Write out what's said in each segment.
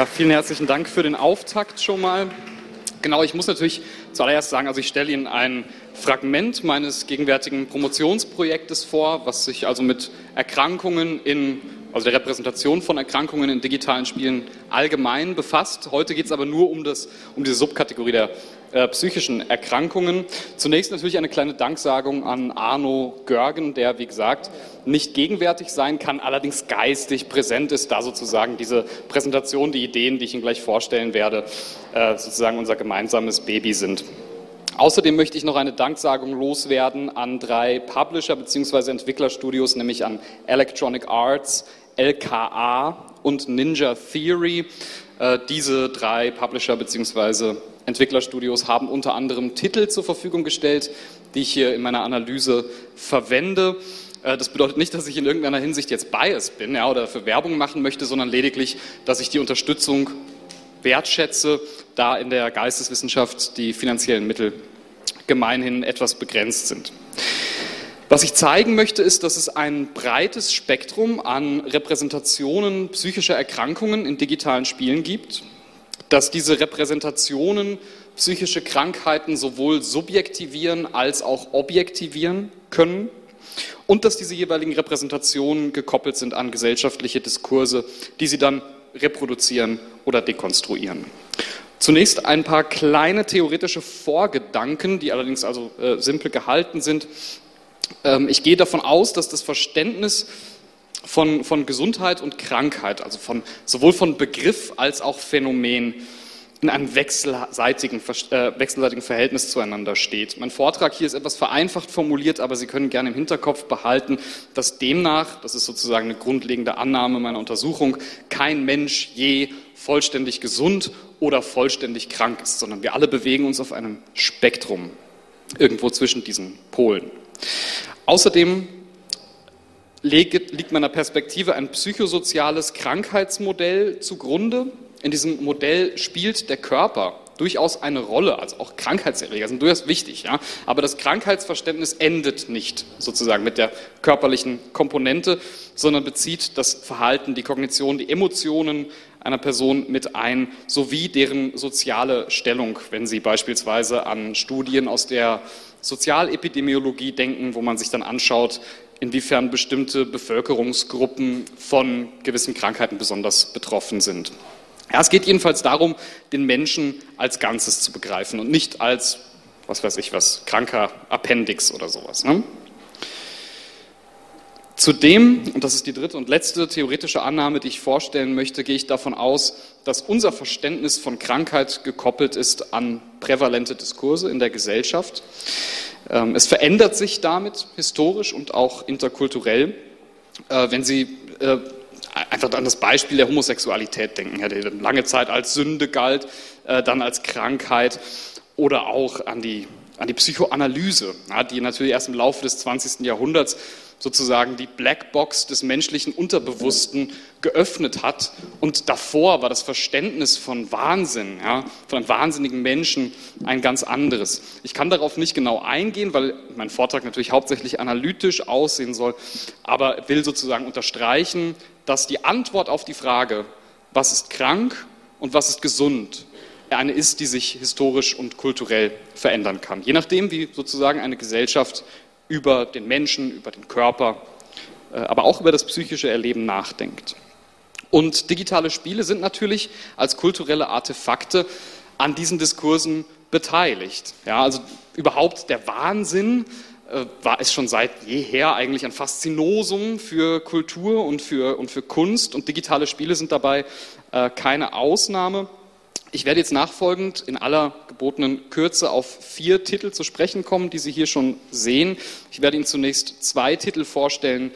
Ja, vielen herzlichen Dank für den Auftakt schon mal. Genau, ich muss natürlich zuallererst sagen, also ich stelle Ihnen ein Fragment meines gegenwärtigen Promotionsprojektes vor, was sich also mit Erkrankungen in, also der Repräsentation von Erkrankungen in digitalen Spielen allgemein befasst. Heute geht es aber nur um, das, um diese Subkategorie der äh, psychischen Erkrankungen. Zunächst natürlich eine kleine Danksagung an Arno Görgen, der, wie gesagt, nicht gegenwärtig sein kann, allerdings geistig präsent ist, da sozusagen diese Präsentation, die Ideen, die ich Ihnen gleich vorstellen werde, äh, sozusagen unser gemeinsames Baby sind. Außerdem möchte ich noch eine Danksagung loswerden an drei Publisher bzw. Entwicklerstudios, nämlich an Electronic Arts, LKA und Ninja Theory. Äh, diese drei Publisher bzw. Entwicklerstudios haben unter anderem Titel zur Verfügung gestellt, die ich hier in meiner Analyse verwende. Äh, das bedeutet nicht, dass ich in irgendeiner Hinsicht jetzt biased bin ja, oder für Werbung machen möchte, sondern lediglich, dass ich die Unterstützung wertschätze, da in der Geisteswissenschaft die finanziellen Mittel gemeinhin etwas begrenzt sind. Was ich zeigen möchte, ist, dass es ein breites Spektrum an Repräsentationen psychischer Erkrankungen in digitalen Spielen gibt, dass diese Repräsentationen psychische Krankheiten sowohl subjektivieren als auch objektivieren können und dass diese jeweiligen Repräsentationen gekoppelt sind an gesellschaftliche Diskurse, die sie dann reproduzieren oder dekonstruieren. Zunächst ein paar kleine theoretische Vorgedanken, die allerdings also äh, simpel gehalten sind. Ähm, ich gehe davon aus, dass das Verständnis von, von Gesundheit und Krankheit, also von, sowohl von Begriff als auch Phänomen, in einem wechselseitigen, äh, wechselseitigen Verhältnis zueinander steht. Mein Vortrag hier ist etwas vereinfacht formuliert, aber Sie können gerne im Hinterkopf behalten, dass demnach, das ist sozusagen eine grundlegende Annahme meiner Untersuchung, kein Mensch je vollständig gesund oder vollständig krank ist, sondern wir alle bewegen uns auf einem Spektrum irgendwo zwischen diesen Polen. Außerdem liegt meiner Perspektive ein psychosoziales Krankheitsmodell zugrunde. In diesem Modell spielt der Körper durchaus eine Rolle, also auch Krankheitserreger sind durchaus wichtig, ja. Aber das Krankheitsverständnis endet nicht sozusagen mit der körperlichen Komponente, sondern bezieht das Verhalten, die Kognition, die Emotionen einer Person mit ein, sowie deren soziale Stellung, wenn Sie beispielsweise an Studien aus der Sozialepidemiologie denken, wo man sich dann anschaut, inwiefern bestimmte Bevölkerungsgruppen von gewissen Krankheiten besonders betroffen sind. Ja, es geht jedenfalls darum, den Menschen als Ganzes zu begreifen und nicht als, was weiß ich was, kranker Appendix oder sowas. Ne? Zudem, und das ist die dritte und letzte theoretische Annahme, die ich vorstellen möchte, gehe ich davon aus, dass unser Verständnis von Krankheit gekoppelt ist an prävalente Diskurse in der Gesellschaft. Ähm, es verändert sich damit historisch und auch interkulturell. Äh, wenn Sie äh, einfach an das Beispiel der Homosexualität denken, der lange Zeit als Sünde galt, äh, dann als Krankheit oder auch an die, an die Psychoanalyse, die natürlich erst im Laufe des 20. Jahrhunderts sozusagen die Blackbox des menschlichen Unterbewussten geöffnet hat. Und davor war das Verständnis von Wahnsinn, ja, von einem wahnsinnigen Menschen ein ganz anderes. Ich kann darauf nicht genau eingehen, weil mein Vortrag natürlich hauptsächlich analytisch aussehen soll, aber will sozusagen unterstreichen, dass die Antwort auf die Frage, was ist krank und was ist gesund, eine ist, die sich historisch und kulturell verändern kann. Je nachdem, wie sozusagen eine Gesellschaft über den Menschen, über den Körper, äh, aber auch über das psychische Erleben nachdenkt. Und digitale Spiele sind natürlich als kulturelle Artefakte an diesen Diskursen beteiligt. Ja, also überhaupt der Wahnsinn äh, war es schon seit jeher eigentlich ein Faszinosum für Kultur und für, und für Kunst und digitale Spiele sind dabei äh, keine Ausnahme. Ich werde jetzt nachfolgend in aller gebotenen Kürze auf vier Titel zu sprechen kommen, die Sie hier schon sehen. Ich werde Ihnen zunächst zwei Titel vorstellen,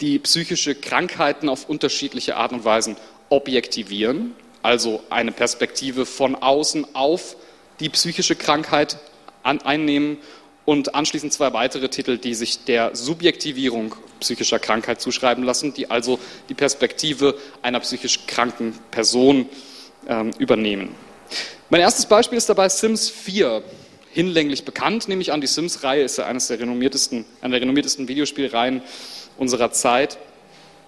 die psychische Krankheiten auf unterschiedliche Art und Weisen objektivieren, also eine Perspektive von außen auf die psychische Krankheit einnehmen und anschließend zwei weitere Titel, die sich der Subjektivierung psychischer Krankheit zuschreiben lassen, die also die Perspektive einer psychisch kranken Person ähm, übernehmen. Mein erstes Beispiel ist dabei Sims 4, hinlänglich bekannt, nehme ich an. Die Sims-Reihe ist ja eines der renommiertesten, eine der renommiertesten Videospielreihen unserer Zeit.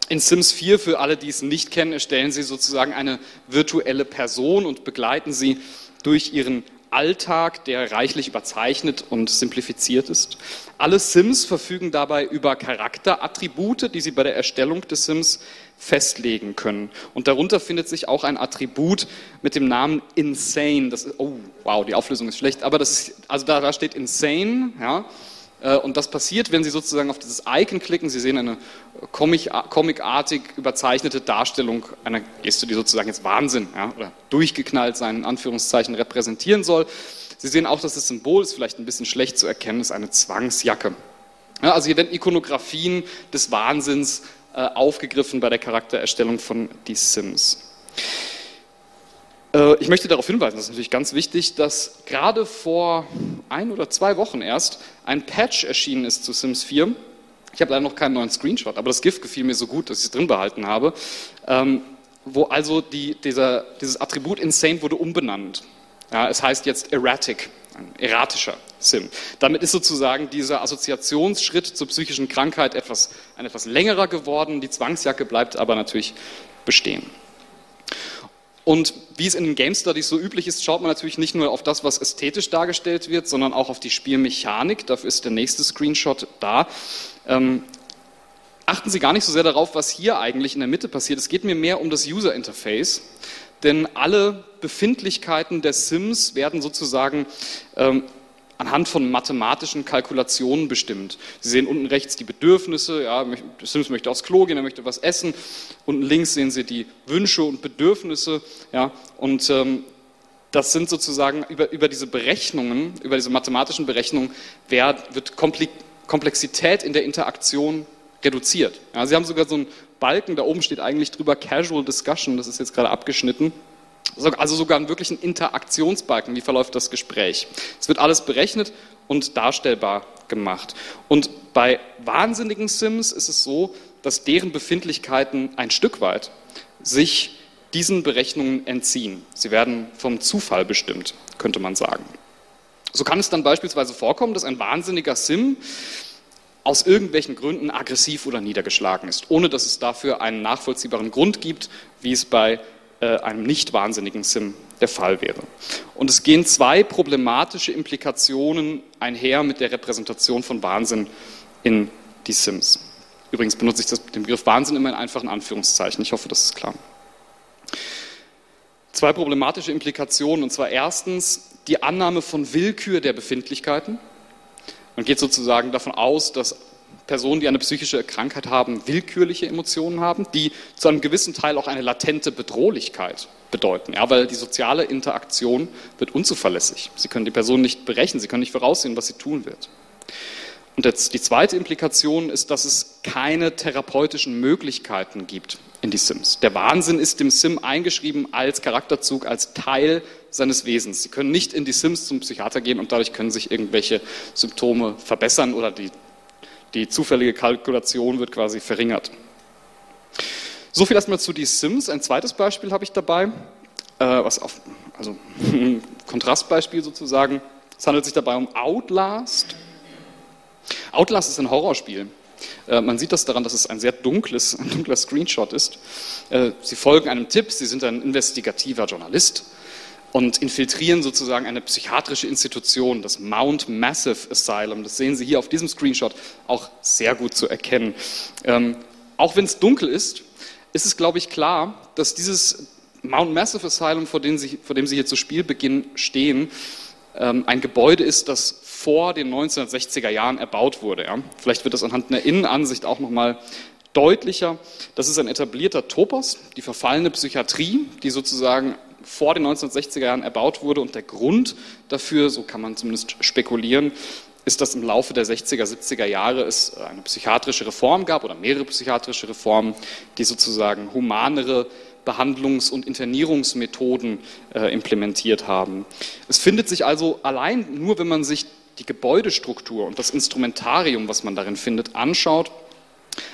In Sims 4, für alle, die es nicht kennen, erstellen Sie sozusagen eine virtuelle Person und begleiten sie durch ihren Alltag, der reichlich überzeichnet und simplifiziert ist. Alle Sims verfügen dabei über Charakterattribute, die sie bei der Erstellung des Sims festlegen können. Und darunter findet sich auch ein Attribut mit dem Namen Insane. Das ist, oh, wow, die Auflösung ist schlecht, aber das ist, also da, da steht Insane, ja. Äh, und das passiert, wenn Sie sozusagen auf dieses Icon klicken. Sie sehen eine comicartig überzeichnete Darstellung einer Geste, die sozusagen jetzt Wahnsinn ja, oder durchgeknallt sein, in Anführungszeichen, repräsentieren soll. Sie sehen auch, dass das Symbol ist vielleicht ein bisschen schlecht zu erkennen, ist eine Zwangsjacke. Ja, also hier werden Ikonografien des Wahnsinns äh, aufgegriffen bei der Charaktererstellung von Die Sims. Äh, ich möchte darauf hinweisen, das ist natürlich ganz wichtig, dass gerade vor ein oder zwei Wochen erst ein Patch erschienen ist zu Sims 4. Ich habe leider noch keinen neuen Screenshot, aber das GIF gefiel mir so gut, dass ich es drin behalten habe. Ähm, wo also die, dieser, dieses Attribut Insane wurde umbenannt. Ja, es heißt jetzt Erratic, ein erratischer Sim. Damit ist sozusagen dieser Assoziationsschritt zur psychischen Krankheit etwas, ein etwas längerer geworden. Die Zwangsjacke bleibt aber natürlich bestehen. Und wie es in den Game Studies so üblich ist, schaut man natürlich nicht nur auf das, was ästhetisch dargestellt wird, sondern auch auf die Spielmechanik. Dafür ist der nächste Screenshot da. Ähm, achten Sie gar nicht so sehr darauf, was hier eigentlich in der Mitte passiert. Es geht mir mehr um das User Interface. Denn alle Befindlichkeiten der Sims werden sozusagen ähm, anhand von mathematischen Kalkulationen bestimmt. Sie sehen unten rechts die Bedürfnisse, ja, Sims möchte aufs Klo gehen, er möchte was essen. Unten links sehen Sie die Wünsche und Bedürfnisse, ja, und ähm, das sind sozusagen über, über diese Berechnungen, über diese mathematischen Berechnungen, wer, wird Komplexität in der Interaktion reduziert. Ja, Sie haben sogar so einen Balken, da oben steht eigentlich drüber Casual Discussion, das ist jetzt gerade abgeschnitten. Also sogar einen wirklichen Interaktionsbalken, wie verläuft das Gespräch. Es wird alles berechnet und darstellbar gemacht. Und bei wahnsinnigen Sims ist es so, dass deren Befindlichkeiten ein Stück weit sich diesen Berechnungen entziehen. Sie werden vom Zufall bestimmt, könnte man sagen. So kann es dann beispielsweise vorkommen, dass ein wahnsinniger Sim aus irgendwelchen Gründen aggressiv oder niedergeschlagen ist, ohne dass es dafür einen nachvollziehbaren Grund gibt, wie es bei einem nicht wahnsinnigen Sim der Fall wäre. Und es gehen zwei problematische Implikationen einher mit der Repräsentation von Wahnsinn in die Sims. Übrigens benutze ich das, den Begriff Wahnsinn immer in einfachen Anführungszeichen. Ich hoffe, das ist klar. Zwei problematische Implikationen, und zwar erstens die Annahme von Willkür der Befindlichkeiten. Man geht sozusagen davon aus, dass Personen, die eine psychische Krankheit haben, willkürliche Emotionen haben, die zu einem gewissen Teil auch eine latente Bedrohlichkeit bedeuten. Ja, weil die soziale Interaktion wird unzuverlässig. Sie können die Person nicht berechnen, sie können nicht voraussehen, was sie tun wird. Und jetzt die zweite Implikation ist, dass es keine therapeutischen Möglichkeiten gibt in die Sims. Der Wahnsinn ist dem Sim eingeschrieben als Charakterzug, als Teil seines Wesens. Sie können nicht in die Sims zum Psychiater gehen und dadurch können sich irgendwelche Symptome verbessern oder die die zufällige Kalkulation wird quasi verringert. So viel erstmal zu die Sims. Ein zweites Beispiel habe ich dabei, äh, was auf, also ein Kontrastbeispiel sozusagen. Es handelt sich dabei um Outlast. Outlast ist ein Horrorspiel. Äh, man sieht das daran, dass es ein sehr dunkles, ein dunkler Screenshot ist. Äh, Sie folgen einem Tipp, Sie sind ein investigativer Journalist und infiltrieren sozusagen eine psychiatrische Institution, das Mount Massive Asylum. Das sehen Sie hier auf diesem Screenshot auch sehr gut zu erkennen. Ähm, auch wenn es dunkel ist, ist es, glaube ich, klar, dass dieses Mount Massive Asylum, vor dem Sie, vor dem Sie hier zu Spielbeginn stehen, ähm, ein Gebäude ist, das vor den 1960er Jahren erbaut wurde. Ja? Vielleicht wird das anhand einer Innenansicht auch nochmal deutlicher. Das ist ein etablierter Topos, die verfallene Psychiatrie, die sozusagen vor den 1960er Jahren erbaut wurde. Und der Grund dafür, so kann man zumindest spekulieren, ist, dass im Laufe der 60er, 70er Jahre es eine psychiatrische Reform gab oder mehrere psychiatrische Reformen, die sozusagen humanere Behandlungs- und Internierungsmethoden äh, implementiert haben. Es findet sich also allein nur, wenn man sich die Gebäudestruktur und das Instrumentarium, was man darin findet, anschaut,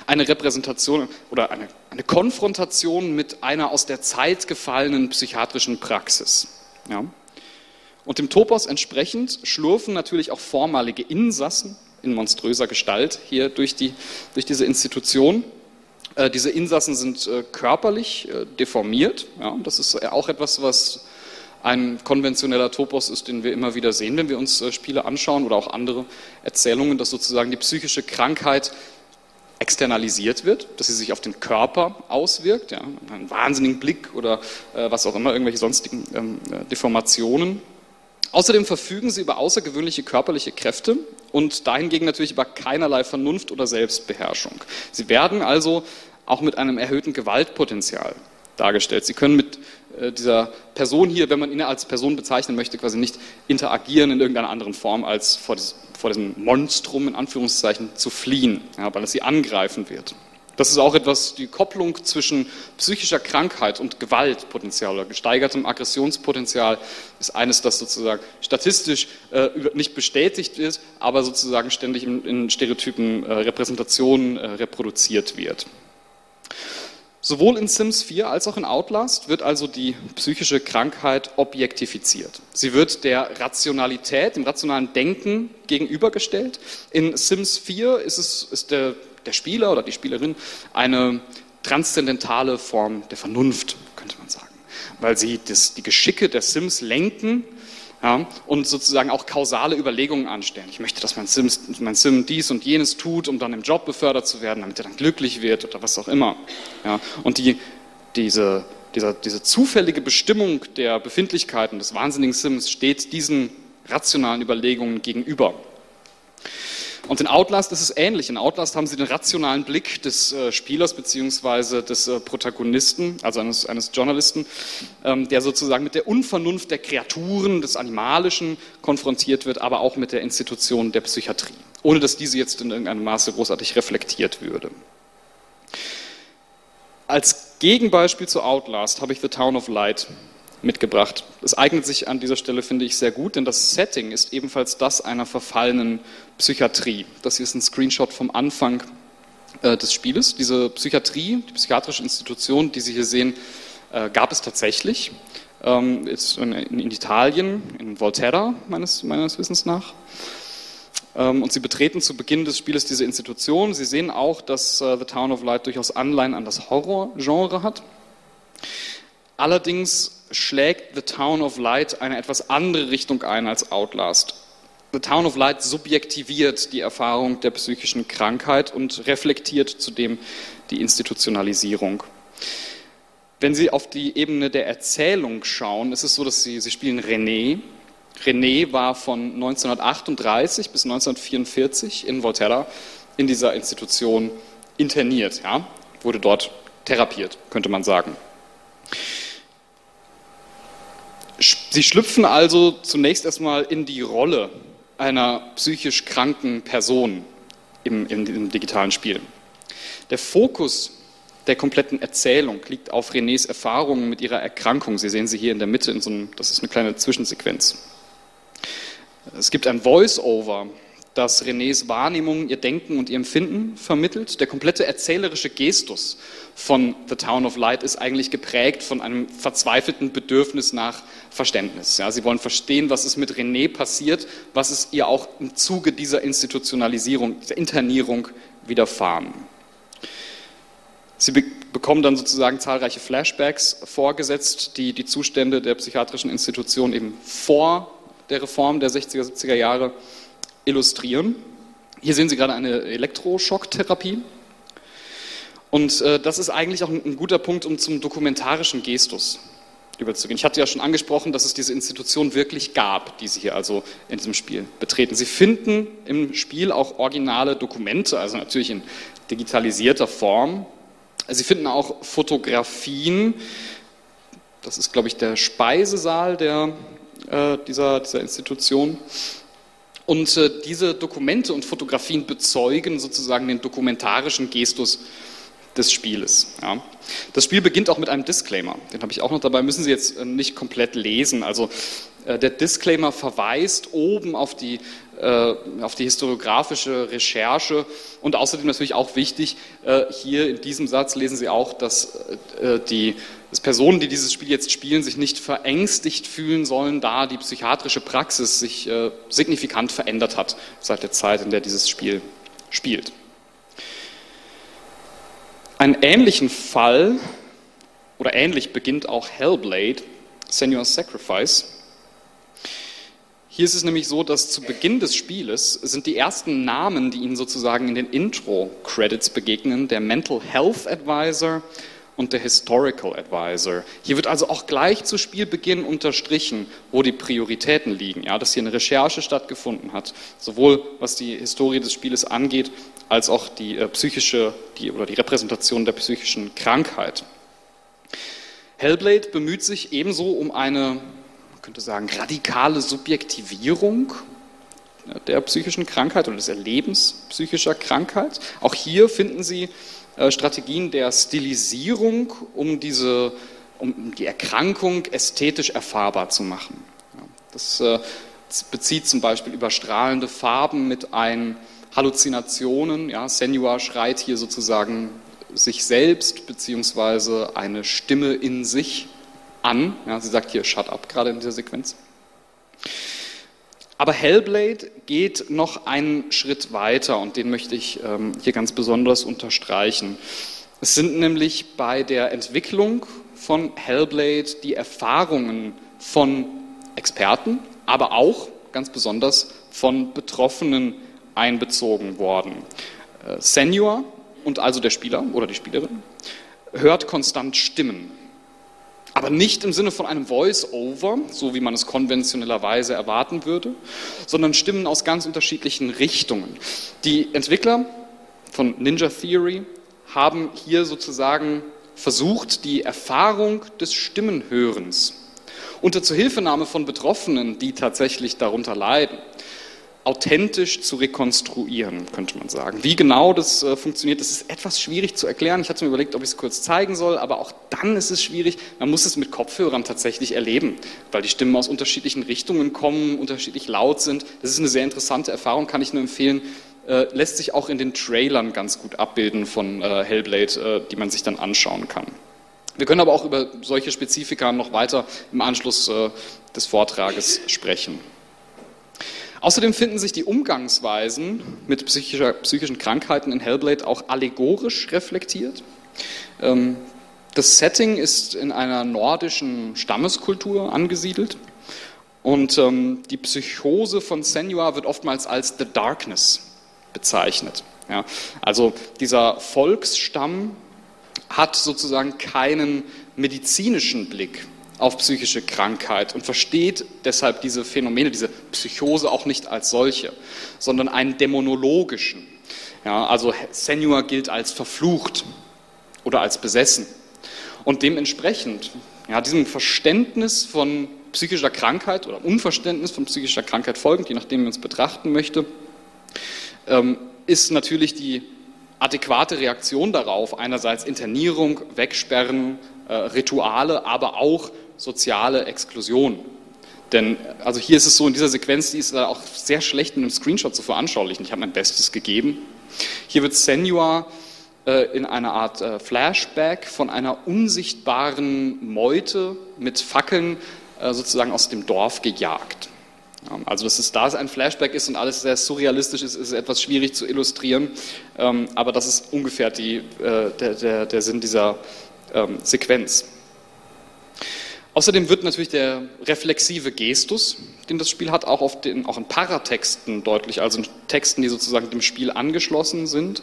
eine Repräsentation oder eine, eine Konfrontation mit einer aus der Zeit gefallenen psychiatrischen Praxis. Ja. Und dem Topos entsprechend schlurfen natürlich auch vormalige Insassen in monströser Gestalt hier durch, die, durch diese Institution. Äh, diese Insassen sind äh, körperlich äh, deformiert. Ja, das ist auch etwas, was ein konventioneller Topos ist, den wir immer wieder sehen, wenn wir uns Spiele anschauen oder auch andere Erzählungen, dass sozusagen die psychische Krankheit externalisiert wird, dass sie sich auf den Körper auswirkt, ja, einen wahnsinnigen Blick oder äh, was auch immer, irgendwelche sonstigen ähm, Deformationen. Außerdem verfügen sie über außergewöhnliche körperliche Kräfte und dahingegen natürlich über keinerlei Vernunft oder Selbstbeherrschung. Sie werden also auch mit einem erhöhten Gewaltpotenzial dargestellt. Sie können mit äh, dieser Person hier, wenn man ihn als Person bezeichnen möchte, quasi nicht interagieren in irgendeiner anderen Form, als vor, vor diesem Monstrum in Anführungszeichen zu fliehen, ja, weil es sie angreifen wird. Das ist auch etwas, die Kopplung zwischen psychischer Krankheit und Gewaltpotenzial oder gesteigertem Aggressionspotenzial ist eines, das sozusagen statistisch äh, nicht bestätigt wird, aber sozusagen ständig in, in stereotypen äh, Repräsentationen äh, reproduziert wird. Sowohl in Sims 4 als auch in Outlast wird also die psychische Krankheit objektifiziert. Sie wird der Rationalität, dem rationalen Denken gegenübergestellt. In Sims 4 ist, es, ist der der Spieler oder die Spielerin eine transzendentale Form der Vernunft, könnte man sagen, weil sie das, die Geschicke der Sims lenken ja, und sozusagen auch kausale Überlegungen anstellen. Ich möchte, dass mein, Sims, mein Sim dies und jenes tut, um dann im Job befördert zu werden, damit er dann glücklich wird oder was auch immer. Ja, und die, diese, dieser, diese zufällige Bestimmung der Befindlichkeiten des wahnsinnigen Sims steht diesen rationalen Überlegungen gegenüber. Und in Outlast ist es ähnlich. In Outlast haben Sie den rationalen Blick des äh, Spielers bzw. des äh, Protagonisten, also eines, eines Journalisten, ähm, der sozusagen mit der Unvernunft der Kreaturen, des Animalischen konfrontiert wird, aber auch mit der Institution der Psychiatrie, ohne dass diese jetzt in irgendeinem Maße großartig reflektiert würde. Als Gegenbeispiel zu Outlast habe ich The Town of Light mitgebracht. Es eignet sich an dieser Stelle, finde ich, sehr gut, denn das Setting ist ebenfalls das einer verfallenen Psychiatrie. Das hier ist ein Screenshot vom Anfang äh, des Spieles. Diese Psychiatrie, die psychiatrische Institution, die Sie hier sehen, äh, gab es tatsächlich. Ähm, ist in, in, Italien, in Volterra, meines, meines Wissens nach. Ähm, und Sie betreten zu Beginn des Spieles diese Institution. Sie sehen auch, dass äh, The Town of Light durchaus Anleihen an das Horrorgenre hat. Allerdings schlägt The Town of Light eine etwas andere Richtung ein als Outlast. The Town of Light subjektiviert die Erfahrung der psychischen Krankheit und reflektiert zudem die Institutionalisierung. Wenn Sie auf die Ebene der Erzählung schauen, ist es so, dass Sie, Sie spielen René. René war von 1938 bis 1944 in Volterra in dieser Institution interniert, ja, wurde dort therapiert, könnte man sagen. Sie schlüpfen also zunächst erstmal in die Rolle einer psychisch kranken Person im, im, im digitalen Spiel. Der Fokus der kompletten Erzählung liegt auf Renés Erfahrungen mit ihrer Erkrankung. Sie sehen sie hier in der Mitte, in so einem, das ist eine kleine Zwischensequenz. Es gibt ein Voice-Over, das Renés Wahrnehmung, ihr Denken und ihr Empfinden vermittelt. Der komplette erzählerische Gestus von The Town of Light ist eigentlich geprägt von einem verzweifelten Bedürfnis nach Verständnis. Ja, sie wollen verstehen, was ist mit René passiert, was ist ihr auch im Zuge dieser Institutionalisierung, dieser Internierung widerfahren. Sie be bekommen dann sozusagen zahlreiche Flashbacks vorgesetzt, die die Zustände der psychiatrischen Institution eben vor der Reform der 60er, 70er Jahre illustrieren. Hier sehen Sie gerade eine Elektroschocktherapie. Und äh, das ist eigentlich auch ein, ein guter Punkt, um zum dokumentarischen Gestus überzugehen. Ich hatte ja schon angesprochen, dass es diese Institution wirklich gab, die Sie hier also in diesem Spiel betreten. Sie finden im Spiel auch originale Dokumente, also natürlich in digitalisierter Form. Sie finden auch Fotografien. Das ist, glaube ich, der Speisesaal der, äh, dieser, dieser Institution. Und äh, diese Dokumente und Fotografien bezeugen sozusagen den dokumentarischen Gestus des Spieles. Ja. Das Spiel beginnt auch mit einem Disclaimer. Den habe ich auch noch dabei, müssen Sie jetzt äh, nicht komplett lesen. Also äh, der Disclaimer verweist oben auf die, auf die historiografische Recherche und außerdem natürlich auch wichtig, äh, hier in diesem Satz lesen Sie auch, dass äh, die dass Personen, die dieses Spiel jetzt spielen, sich nicht verängstigt fühlen sollen, da die psychiatrische Praxis sich äh, signifikant verändert hat seit der Zeit, in der dieses Spiel spielt. Einen ähnlichen Fall oder ähnlich beginnt auch Hellblade, Senua's Sacrifice. Hier ist es nämlich so, dass zu Beginn des Spieles sind die ersten Namen, die Ihnen sozusagen in den Intro-Credits begegnen, der Mental Health Advisor und der Historical Advisor. Hier wird also auch gleich zu Spielbeginn unterstrichen, wo die Prioritäten liegen, ja, dass hier eine Recherche stattgefunden hat, sowohl was die Historie des Spieles angeht, als auch die äh, psychische die, oder die Repräsentation der psychischen Krankheit. Hellblade bemüht sich ebenso um eine, könnte sagen, radikale Subjektivierung der psychischen Krankheit oder des Erlebens psychischer Krankheit. Auch hier finden Sie äh, Strategien der Stilisierung, um, diese, um die Erkrankung ästhetisch erfahrbar zu machen. Das, äh, bezieht zum Beispiel überstrahlende Farben mit ein, Halluzinationen. Ja, Senua schreit hier sozusagen sich selbst beziehungsweise eine Stimme in sich an. Ja, sie sagt hier Shut up gerade in dieser Sequenz. Aber Hellblade geht noch einen Schritt weiter und den möchte ich ähm, hier ganz besonders unterstreichen. Es sind nämlich bei der Entwicklung von Hellblade die Erfahrungen von Experten, aber auch ganz besonders von Betroffenen einbezogen worden. Äh, Senior und also der Spieler oder die Spielerin hört konstant Stimmen aber nicht im Sinne von einem Voice-Over, so wie man es konventionellerweise erwarten würde, sondern Stimmen aus ganz unterschiedlichen Richtungen. Die Entwickler von Ninja Theory haben hier sozusagen versucht, die Erfahrung des Stimmenhörens unter Zuhilfenahme von Betroffenen, die tatsächlich darunter leiden, authentisch zu rekonstruieren, könnte man sagen. Wie genau das äh, funktioniert, das ist etwas schwierig zu erklären. Ich hatte mir überlegt, ob ich es kurz zeigen soll, aber auch dann ist es schwierig. Man muss es mit Kopfhörern tatsächlich erleben, weil die Stimmen aus unterschiedlichen Richtungen kommen, unterschiedlich laut sind. Das ist eine sehr interessante Erfahrung, kann ich nur empfehlen. Äh, lässt sich auch in den Trailern ganz gut abbilden von äh, Hellblade, die man sich dann anschauen kann. Wir können aber auch über solche Spezifika noch weiter im Anschluss des Vortrages sprechen. Außerdem finden sich die Umgangsweisen mit psychischen Krankheiten in Hellblade auch allegorisch reflektiert. Ähm, das Setting ist in einer nordischen Stammeskultur angesiedelt und ähm, die Psychose von Senua wird oftmals als The Darkness bezeichnet. also dieser Volksstamm hat sozusagen keinen medizinischen Blick auf psychische Krankheit und versteht deshalb diese Phänomene, diese Psychose auch nicht als solche, sondern einen dämonologischen. Ja, also Senua gilt als verflucht oder als besessen. Und dementsprechend, ja, diesem Verständnis von psychischer Krankheit oder Unverständnis von psychischer Krankheit folgend, je nachdem man es betrachten möchte, ähm, ist natürlich die adäquate Reaktion darauf einerseits Internierung, Wegsperren, äh, Rituale, aber auch soziale Exklusion. Denn also hier ist es so, in dieser Sequenz, die ist auch sehr schlecht in einem Screenshot zu veranschaulichen. Ich habe mein Bestes gegeben. Hier wird Senua äh, in einer Art äh, Flashback von einer unsichtbaren Meute mit Fackeln äh, sozusagen aus dem Dorf gejagt. Also, dass es da ein Flashback ist und alles sehr surrealistisch ist, ist etwas schwierig zu illustrieren. Ähm, aber das ist ungefähr die, äh, der, der, der Sinn dieser ähm, Sequenz. Außerdem wird natürlich der reflexive Gestus, den das Spiel hat, auch, auf den, auch in Paratexten deutlich, also in Texten, die sozusagen dem Spiel angeschlossen sind.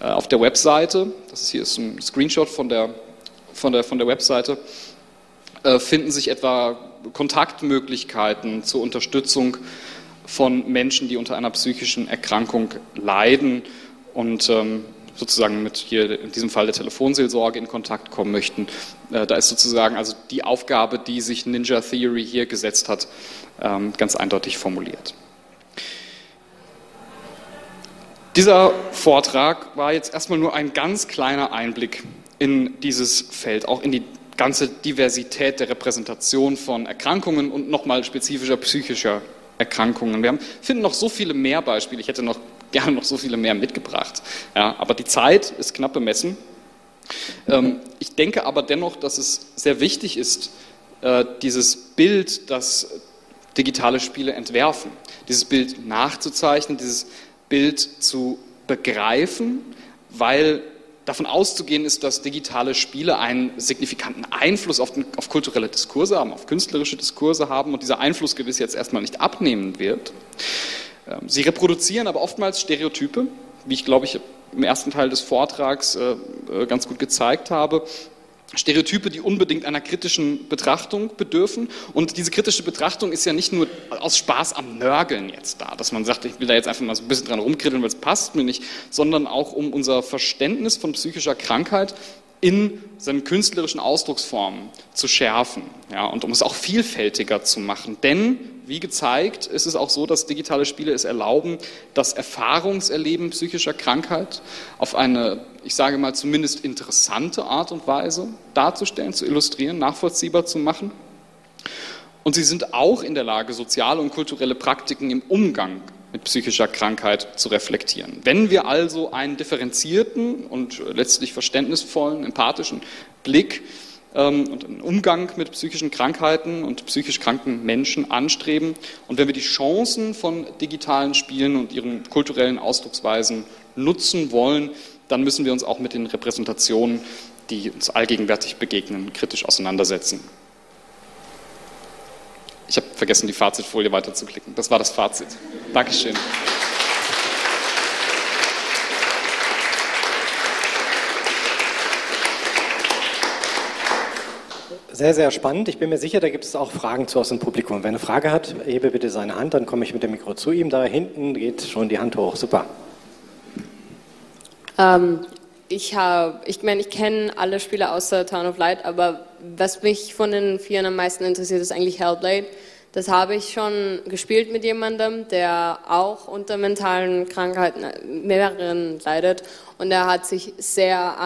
Äh, auf der Webseite, das hier ist ein Screenshot von der, von der, von der Webseite, äh, finden sich etwa Kontaktmöglichkeiten zur Unterstützung von Menschen, die unter einer psychischen Erkrankung leiden und ähm, sozusagen mit hier in diesem Fall der Telefonseelsorge in Kontakt kommen möchten. Äh, da ist sozusagen also die Aufgabe, die sich Ninja Theory hier gesetzt hat, ähm, ganz eindeutig formuliert. Dieser Vortrag war jetzt erstmal nur ein ganz kleiner Einblick in dieses Feld, auch in die ganze Diversität der Repräsentation von Erkrankungen und nochmal spezifischer psychischer Erkrankungen. Wir haben, finden noch so viele mehr Beispiele. Ich hätte noch gerne noch so viele mehr mitgebracht. Ja, aber die Zeit ist knapp bemessen. Ähm, ich denke aber dennoch, dass es sehr wichtig ist, äh, dieses Bild, das digitale Spiele entwerfen, dieses Bild nachzuzeichnen, dieses Bild zu begreifen, weil davon auszugehen ist, dass digitale Spiele einen signifikanten Einfluss auf, den, auf, kulturelle Diskurse haben, auf künstlerische Diskurse haben und dieser Einfluss gewiss jetzt erstmal nicht abnehmen wird. Ähm, sie reproduzieren aber oftmals Stereotype, wie ich glaube ich im ersten Teil des Vortrags äh, äh, ganz gut gezeigt habe. Stereotype, die unbedingt einer kritischen Betrachtung bedürfen. Und diese kritische Betrachtung ist ja nicht nur aus Spaß am Nörgeln jetzt da, dass man sagt, ich will da jetzt einfach mal so ein bisschen dran rumkritteln, weil es passt mir nicht, sondern auch um unser Verständnis von psychischer Krankheit in seinen künstlerischen Ausdrucksformen zu schärfen ja, und um es auch vielfältiger zu machen. Denn, wie gezeigt, ist es auch so, dass digitale Spiele es erlauben, das Erfahrungserleben psychischer Krankheit auf eine, ich sage mal, zumindest interessante Art und Weise darzustellen, zu illustrieren, nachvollziehbar zu machen. Und sie sind auch in der Lage, soziale und kulturelle Praktiken im Umgang mit psychischer Krankheit zu reflektieren. Wenn wir also einen differenzierten und letztlich verständnisvollen, empathischen Blick ähm, und einen Umgang mit psychischen Krankheiten und psychisch kranken Menschen anstreben und wenn wir die Chancen von digitalen Spielen und ihren kulturellen Ausdrucksweisen nutzen wollen, dann müssen wir uns auch mit den Repräsentationen, die uns allgegenwärtig begegnen, kritisch auseinandersetzen. Ich habe vergessen, die Fazitfolie weiterzuklicken. Das war das Fazit. Dankeschön. Sehr, sehr spannend. Ich bin mir sicher, da gibt es auch Fragen zu aus dem Publikum. Wer eine Frage hat, hebe bitte seine Hand, dann komme ich mit dem Mikro zu ihm. Da hinten geht schon die Hand hoch. Super. Ähm, ich habe, ich meine, ich kenne alle Spiele außer Town of Light, aber was mich von den Vieren am meisten interessiert, ist eigentlich Hellblade. Das habe ich schon gespielt mit jemandem, der auch unter mentalen Krankheiten, mehreren leidet. Und er hat sich sehr,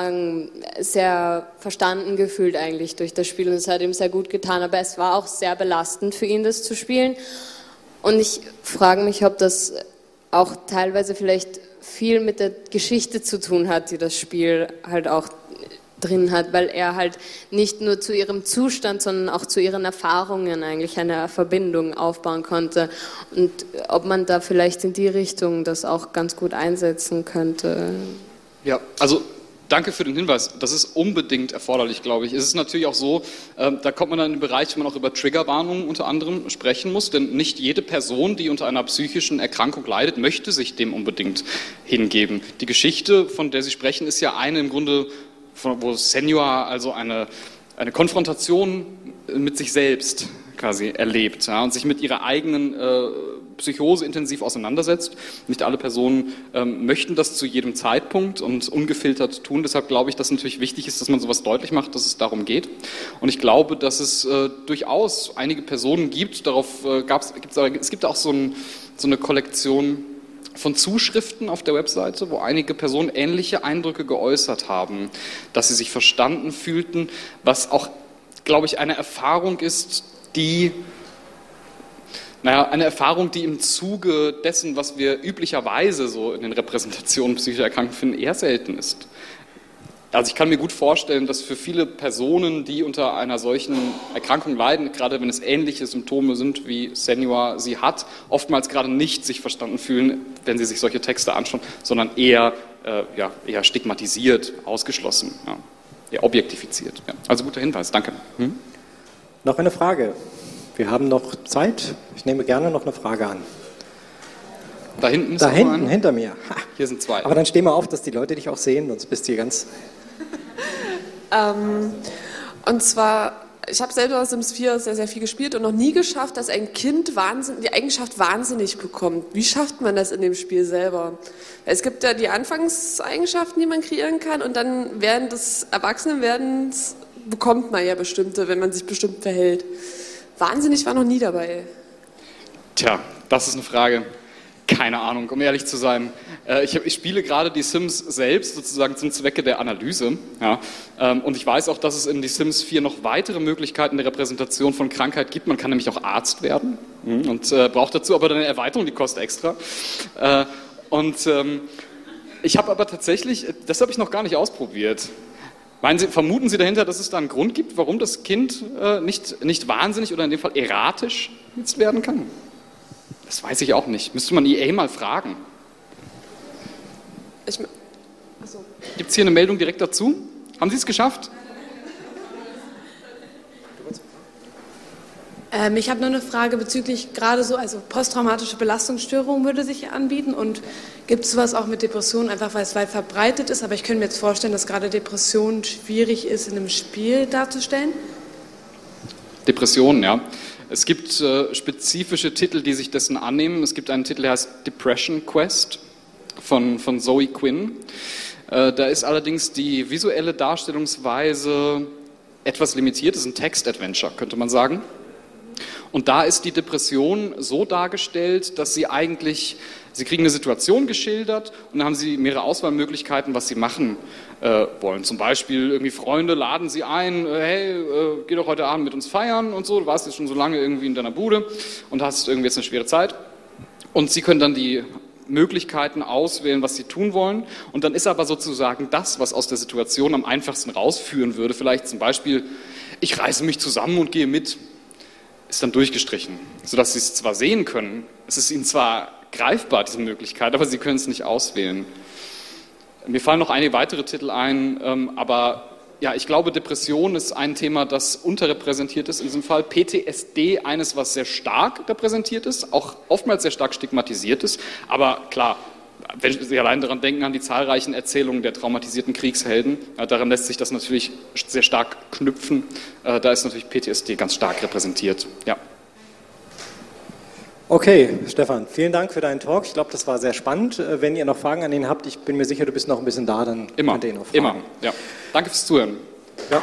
sehr verstanden gefühlt eigentlich durch das Spiel. Und es hat ihm sehr gut getan. Aber es war auch sehr belastend für ihn, das zu spielen. Und ich frage mich, ob das auch teilweise vielleicht viel mit der Geschichte zu tun hat, die das Spiel halt auch drin hat, weil er halt nicht nur zu ihrem Zustand, sondern auch zu ihren Erfahrungen eigentlich eine Verbindung aufbauen konnte. Und ob man da vielleicht in die Richtung das auch ganz gut einsetzen könnte. Ja, also Danke für den Hinweis. Das ist unbedingt erforderlich, glaube ich. Es ist natürlich auch so, äh, da kommt man dann in den Bereich, wo man auch über Triggerwarnungen unter anderem sprechen muss, denn nicht jede Person, die unter einer psychischen Erkrankung leidet, möchte sich dem unbedingt hingeben. Die Geschichte, von der Sie sprechen, ist ja eine im Grunde wo Senior also eine, eine Konfrontation mit sich selbst quasi erlebt ja, und sich mit ihrer eigenen äh, Psychose intensiv auseinandersetzt. Nicht alle Personen ähm, möchten das zu jedem Zeitpunkt und ungefiltert tun. Deshalb glaube ich, dass natürlich wichtig ist, dass man sowas deutlich macht, dass es darum geht. Und ich glaube, dass es äh, durchaus einige Personen gibt. Darauf äh, gab's, gibt's, es gibt auch so, ein, so eine Kollektion von Zuschriften auf der Webseite, wo einige Personen ähnliche Eindrücke geäußert haben, dass sie sich verstanden fühlten, was auch, glaube ich, eine Erfahrung ist, die, naja, eine Erfahrung, die im Zuge dessen, was wir üblicherweise so in den Repräsentationen psychischer Erkrankungen finden, eher selten ist. Also ich kann mir gut vorstellen, dass für viele Personen, die unter einer solchen Erkrankung leiden, gerade wenn es ähnliche Symptome sind, wie Senua sie hat, oftmals gerade nicht sich verstanden fühlen, wenn sie sich solche Texte anschauen, sondern eher, äh, ja, eher stigmatisiert, ausgeschlossen, ja, eher objektifiziert. Ja. Also guter Hinweis, danke. Hm? Noch eine Frage. Wir haben noch Zeit. Ich nehme gerne noch eine Frage an. Da hinten ist Da hinten, hinter mir. Ha. Hier sind zwei. Aber dann steh mal auf, dass die Leute dich auch sehen, sonst bist du hier ganz ähm, und zwar, ich habe selber Sims 4 sehr, sehr viel gespielt und noch nie geschafft, dass ein Kind Wahnsinn, die Eigenschaft wahnsinnig bekommt. Wie schafft man das in dem Spiel selber? Es gibt ja die Anfangseigenschaften, die man kreieren kann und dann während des Erwachsenenwerdens bekommt man ja bestimmte, wenn man sich bestimmt verhält. Wahnsinnig war noch nie dabei. Tja, das ist eine Frage. Keine Ahnung, um ehrlich zu sein. Äh, ich, ich, spiele gerade die Sims selbst sozusagen zum Zwecke der Analyse. Ja. Ähm, und ich weiß auch, dass es in die Sims 4 noch weitere Möglichkeiten der Repräsentation von Krankheit gibt. Man kann nämlich auch Arzt werden mhm. und äh, braucht dazu aber eine Erweiterung, die kostet extra. Äh, und ähm, ich habe aber tatsächlich, das habe ich noch gar nicht ausprobiert. Sie, vermuten Sie dahinter, dass es da einen Grund gibt, warum das Kind nicht, nicht wahnsinnig oder in dem Fall erratisch jetzt werden kann? Das weiß ich auch nicht. Müsste man EA mal fragen. Ich, Gibt es hier eine Meldung direkt dazu? Haben Sie es geschafft? Ähm, ich habe noch eine Frage bezüglich gerade so, also posttraumatische Belastungsstörung würde sich anbieten und gibt es sowas auch mit Depressionen, einfach weil es weit verbreitet ist, aber ich könnte mir jetzt vorstellen, dass gerade Depression schwierig ist in einem Spiel darzustellen. Depressionen, ja. Es gibt äh, spezifische Titel, die sich dessen annehmen. Es gibt einen Titel, der heißt Depression Quest von, von Zoe Quinn. Äh, da ist allerdings die visuelle Darstellungsweise etwas limitiert. Es ist ein Text-Adventure, könnte man sagen. Und da ist die Depression so dargestellt, dass sie eigentlich, sie kriegen eine Situation geschildert und dann haben sie mehrere Auswahlmöglichkeiten, was sie machen äh, wollen. Zum Beispiel irgendwie Freunde laden sie ein, äh, hey, äh, geh doch heute Abend mit uns feiern und so, du warst jetzt schon so lange irgendwie in deiner Bude und hast irgendwie jetzt eine schwere Zeit. Und sie können dann die Möglichkeiten auswählen, was sie tun wollen. Und dann ist aber sozusagen das, was aus der Situation am einfachsten rausführen würde, vielleicht zum Beispiel, ich reiße mich zusammen und gehe mit ist dann durchgestrichen, sodass Sie es zwar sehen können, es ist Ihnen zwar greifbar, diese Möglichkeit, aber Sie können es nicht auswählen. Mir fallen noch einige weitere Titel ein, ähm, aber ja, ich glaube, Depression ist ein Thema, das unterrepräsentiert ist in diesem Fall. PTSD eines, was sehr stark repräsentiert ist, auch oftmals sehr stark stigmatisiert ist. Aber klar, wenn Sie allein daran denken, an die zahlreichen Erzählungen der traumatisierten Kriegshelden, äh, daran lässt sich das natürlich sehr stark knüpfen. Äh, da ist natürlich PTSD ganz stark repräsentiert. Ja. Okay, Stefan, vielen Dank für deinen Talk. Ich glaube, das war sehr spannend. Äh, wenn ihr noch Fragen an ihn habt, ich bin mir sicher, du bist noch ein bisschen da, dann immer, könnt ihr ihn noch fragen. Immer, ja. Danke fürs Zuhören. Ja.